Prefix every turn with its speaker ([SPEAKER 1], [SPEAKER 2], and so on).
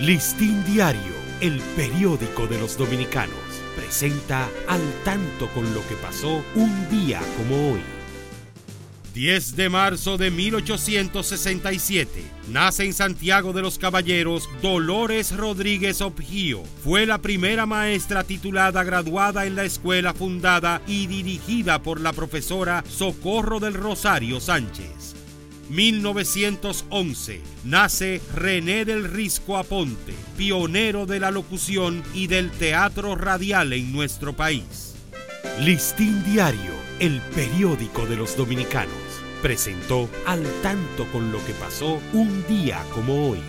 [SPEAKER 1] Listín Diario, el periódico de los dominicanos, presenta al tanto con lo que pasó un día como hoy. 10 de marzo de 1867. Nace en Santiago de los Caballeros Dolores Rodríguez Objío. Fue la primera maestra titulada graduada en la escuela fundada y dirigida por la profesora Socorro del Rosario Sánchez. 1911 nace René del Risco Aponte, pionero de la locución y del teatro radial en nuestro país. Listín Diario, el periódico de los dominicanos, presentó al tanto con lo que pasó un día como hoy.